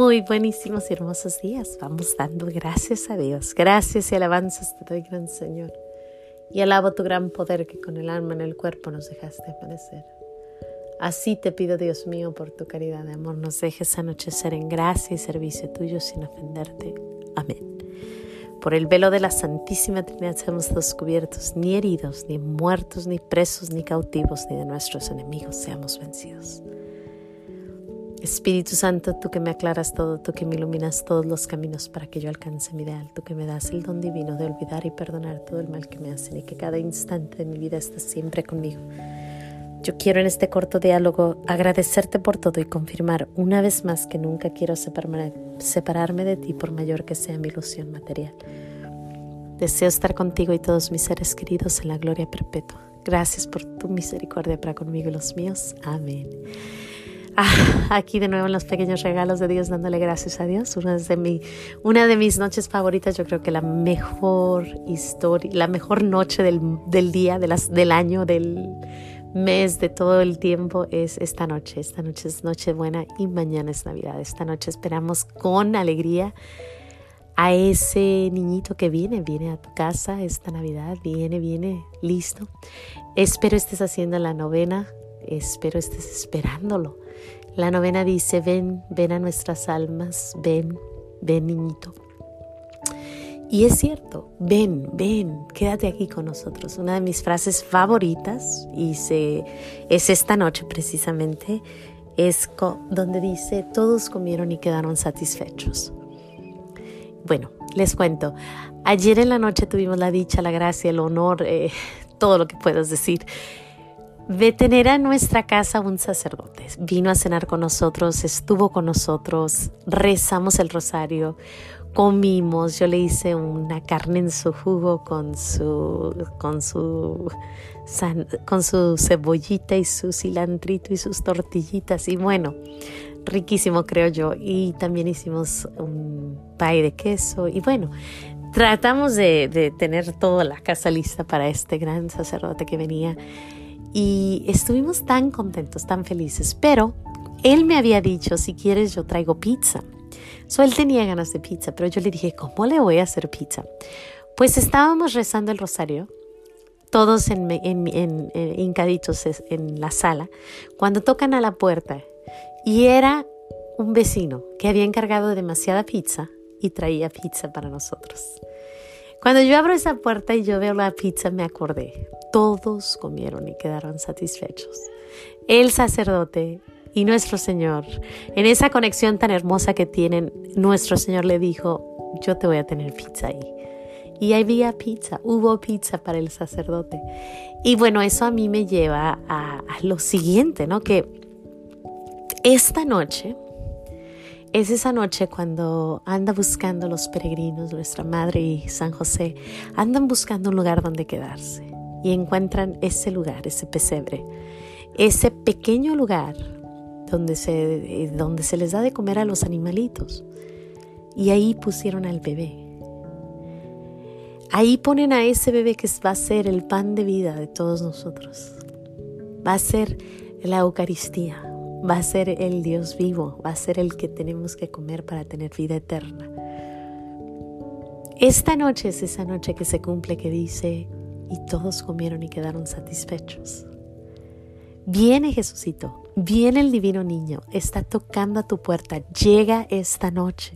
Muy buenísimos y hermosos días. Vamos dando gracias a Dios. Gracias y alabanzas te doy, gran Señor. Y alabo tu gran poder que con el alma en el cuerpo nos dejaste amanecer. Así te pido, Dios mío, por tu caridad de amor, nos dejes anochecer en gracia y servicio tuyo sin ofenderte. Amén. Por el velo de la Santísima Trinidad seamos descubiertos, ni heridos, ni muertos, ni presos, ni cautivos, ni de nuestros enemigos seamos vencidos. Espíritu Santo, tú que me aclaras todo, tú que me iluminas todos los caminos para que yo alcance mi ideal, tú que me das el don divino de olvidar y perdonar todo el mal que me hacen y que cada instante de mi vida estés siempre conmigo. Yo quiero en este corto diálogo agradecerte por todo y confirmar una vez más que nunca quiero separarme, de ti por mayor que sea mi ilusión material. Deseo estar contigo y todos mis seres queridos en la gloria perpetua. Gracias por tu misericordia para conmigo y los míos. Amén. Ah, aquí de nuevo en los pequeños regalos de Dios, dándole gracias a Dios. Una de, mi, una de mis noches favoritas, yo creo que la mejor historia, la mejor noche del, del día, de las, del año, del mes, de todo el tiempo es esta noche. Esta noche es Nochebuena y mañana es Navidad. Esta noche esperamos con alegría a ese niñito que viene, viene a tu casa esta Navidad, viene, viene, listo. Espero estés haciendo la novena, espero estés esperándolo. La novena dice, ven, ven a nuestras almas, ven, ven niñito. Y es cierto, ven, ven, quédate aquí con nosotros. Una de mis frases favoritas, y se, es esta noche precisamente, es donde dice, todos comieron y quedaron satisfechos. Bueno, les cuento, ayer en la noche tuvimos la dicha, la gracia, el honor, eh, todo lo que puedas decir, de tener a nuestra casa un sacerdote. Vino a cenar con nosotros, estuvo con nosotros, rezamos el rosario comimos, yo le hice una carne en su jugo con su, con su, con su cebollita y su cilantrito y sus tortillitas y bueno, riquísimo creo yo. Y también hicimos un pay de queso y bueno, tratamos de, de tener toda la casa lista para este gran sacerdote que venía y estuvimos tan contentos, tan felices, pero él me había dicho, si quieres yo traigo pizza. So, él tenía ganas de pizza, pero yo le dije, ¿cómo le voy a hacer pizza? Pues estábamos rezando el rosario, todos en, en, en, hincaditos en la sala, cuando tocan a la puerta y era un vecino que había encargado demasiada pizza y traía pizza para nosotros. Cuando yo abro esa puerta y yo veo la pizza, me acordé. Todos comieron y quedaron satisfechos. El sacerdote, y nuestro Señor, en esa conexión tan hermosa que tienen, nuestro Señor le dijo, yo te voy a tener pizza ahí. Y había pizza, hubo pizza para el sacerdote. Y bueno, eso a mí me lleva a, lo siguiente, ¿no? Que esta noche es esa noche cuando anda buscando los peregrinos, nuestra Madre y San José, andan buscando un lugar donde quedarse y encuentran ese lugar, ese pesebre, ese pequeño lugar donde se, eh, donde se les da de comer a los animalitos. Y ahí pusieron al bebé. Ahí ponen a ese bebé que va a ser el pan de vida de todos nosotros. Va a ser la Eucaristía. Va a ser el Dios vivo. Va a ser el que tenemos que comer para tener vida eterna. Esta noche es esa noche que se cumple que dice, y todos comieron y quedaron satisfechos. Viene Jesucito, viene el divino niño, está tocando a tu puerta, llega esta noche.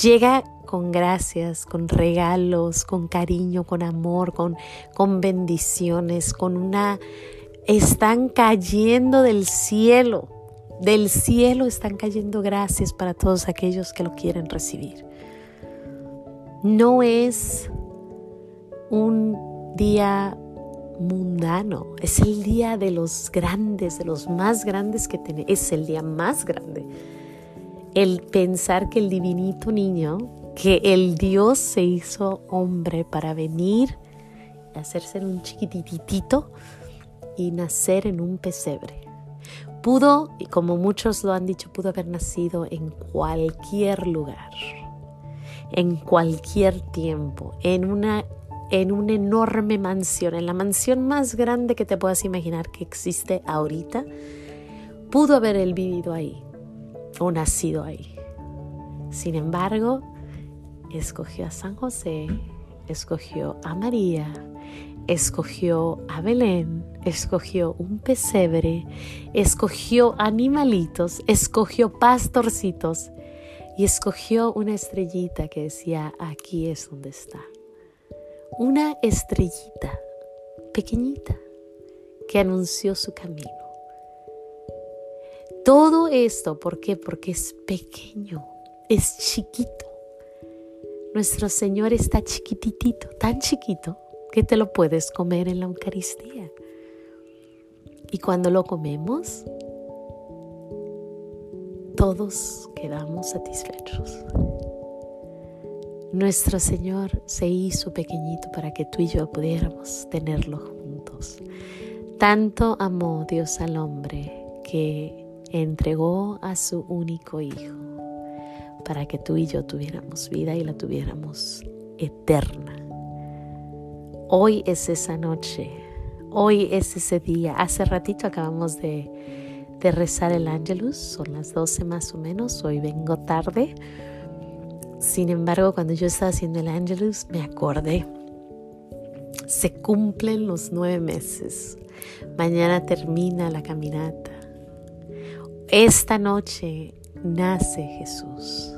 Llega con gracias, con regalos, con cariño, con amor, con, con bendiciones, con una... Están cayendo del cielo, del cielo están cayendo gracias para todos aquellos que lo quieren recibir. No es un día mundano, es el día de los grandes, de los más grandes que tenemos, es el día más grande. El pensar que el divinito niño, que el Dios se hizo hombre para venir, hacerse un chiquititito y nacer en un pesebre. Pudo, y como muchos lo han dicho, pudo haber nacido en cualquier lugar, en cualquier tiempo, en una en una enorme mansión, en la mansión más grande que te puedas imaginar que existe ahorita, pudo haber él vivido ahí o nacido ahí. Sin embargo, escogió a San José, escogió a María, escogió a Belén, escogió un pesebre, escogió animalitos, escogió pastorcitos y escogió una estrellita que decía, aquí es donde está. Una estrellita pequeñita que anunció su camino. Todo esto, ¿por qué? Porque es pequeño, es chiquito. Nuestro Señor está chiquititito, tan chiquito que te lo puedes comer en la Eucaristía. Y cuando lo comemos, todos quedamos satisfechos. Nuestro Señor se hizo pequeñito para que tú y yo pudiéramos tenerlo juntos. Tanto amó Dios al hombre que entregó a su único Hijo para que tú y yo tuviéramos vida y la tuviéramos eterna. Hoy es esa noche, hoy es ese día. Hace ratito acabamos de, rezar el ángelus, son las 12 más o menos, hoy vengo tarde sin embargo, cuando yo estaba haciendo el Angelus, me acordé. Se cumplen los nueve meses. Mañana termina la caminata. Esta noche nace Jesús.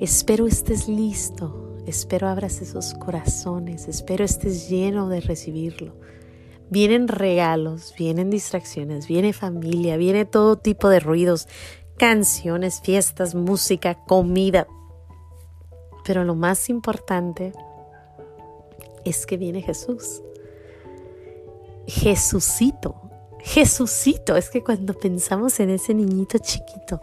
Espero estés listo. Espero abras esos corazones. Espero estés lleno de recibirlo. Vienen regalos, vienen distracciones, viene familia, viene todo tipo de ruidos, canciones, fiestas, música, comida, pero lo más importante es que viene Jesús. Jesucito, Jesucito, es que cuando pensamos en ese niñito chiquito,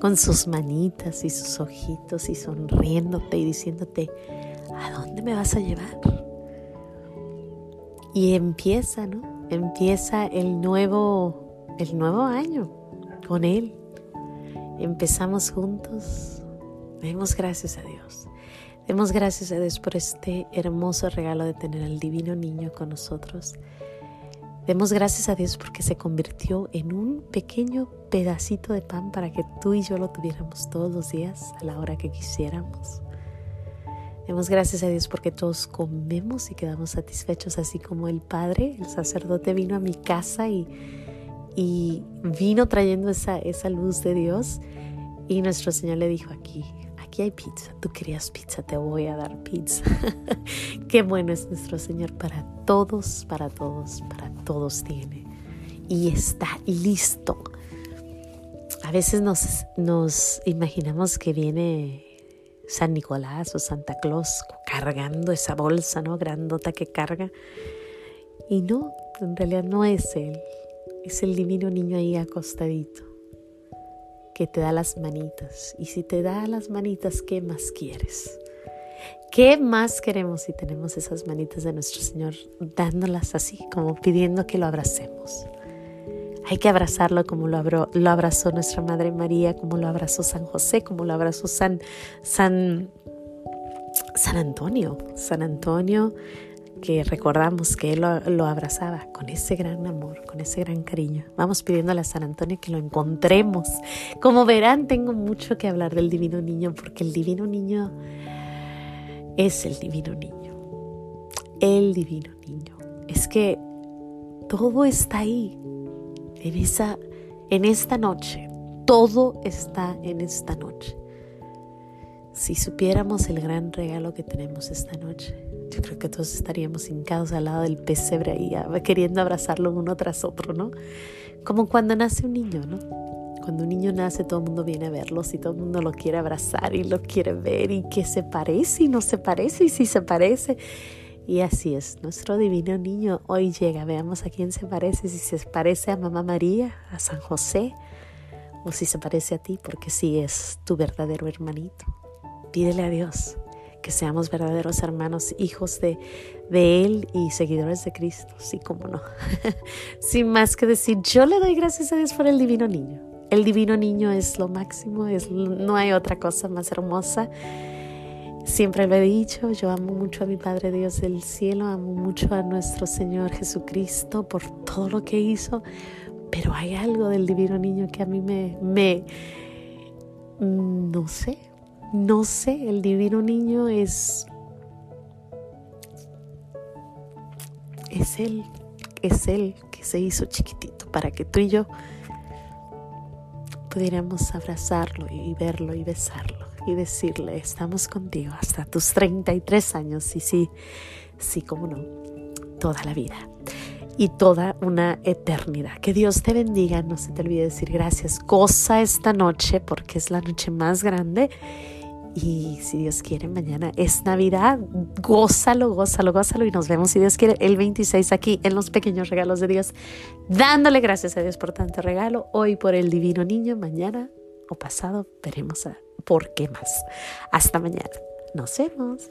con sus manitas y sus ojitos y sonriéndote y diciéndote, ¿a dónde me vas a llevar? Y empieza, ¿no? Empieza el nuevo, el nuevo año con Él. Empezamos juntos. Demos gracias a Dios. Demos gracias a Dios por este hermoso regalo de tener al divino niño con nosotros. Demos gracias a Dios porque se convirtió en un pequeño pedacito de pan para que tú y yo lo tuviéramos todos los días a la hora que quisiéramos. Demos gracias a Dios porque todos comemos y quedamos satisfechos, así como el Padre, el sacerdote vino a mi casa y, y vino trayendo esa, esa luz de Dios y nuestro Señor le dijo aquí, hay pizza, tú querías pizza, te voy a dar pizza. Qué bueno es nuestro Señor para todos, para todos, para todos tiene. Y está listo. A veces nos, nos imaginamos que viene San Nicolás o Santa Claus cargando esa bolsa, ¿no? Grandota que carga. Y no, en realidad no es Él, es el divino niño ahí acostadito que te da las manitas. Y si te da las manitas, ¿qué más quieres? ¿Qué más queremos si tenemos esas manitas de nuestro Señor dándolas así, como pidiendo que lo abracemos? Hay que abrazarlo como lo, lo abrazó nuestra Madre María, como lo abrazó San José, como lo abrazó San, San, San Antonio. San Antonio que recordamos que Él lo, abrazaba con ese gran amor, con ese gran cariño. Vamos pidiéndole a San Antonio que lo encontremos. Como verán, tengo mucho que hablar del divino niño porque el divino niño es el divino niño. El divino niño. Es que todo está ahí, en, esa, en esta noche. Todo está en esta noche. Si supiéramos el gran regalo que tenemos esta noche, yo creo que todos estaríamos hincados al lado del pesebre ahí, queriendo abrazarlo uno tras otro, ¿no? Como cuando nace un niño, ¿no? Cuando un niño nace, todo el mundo viene a verlo, y todo el mundo lo quiere abrazar y lo quiere ver y que se parece y no se parece y si se parece. Y así es, nuestro divino niño hoy llega. Veamos a quién se parece, si se parece a Mamá María, a San José, o si se parece a ti, porque sí es tu verdadero hermanito. Pídele a Dios que seamos verdaderos hermanos, hijos de, de Él y seguidores de Cristo, sí, como no. Sin más que decir, yo le doy gracias a Dios por el divino niño. El divino niño es lo máximo, es, no hay otra cosa más hermosa. Siempre lo he dicho, yo amo mucho a mi Padre Dios del cielo, amo mucho a nuestro Señor Jesucristo por todo lo que hizo, pero hay algo del divino niño que a mí me, me no sé, no sé, el divino niño es... Es Él, es Él que se hizo chiquitito para que tú y yo pudiéramos abrazarlo y verlo y besarlo y decirle, estamos contigo hasta tus 33 años y sí, sí, como no, toda la vida y toda una eternidad. Que Dios te bendiga, no se te olvide decir gracias, goza esta noche porque es la noche más grande y si Dios quiere, mañana es Navidad. Gózalo, gózalo, gózalo. Y nos vemos, si Dios quiere, el 26 aquí en los pequeños regalos de Dios. Dándole gracias a Dios por tanto regalo. Hoy por el divino niño. Mañana o pasado veremos por qué más. Hasta mañana. Nos vemos.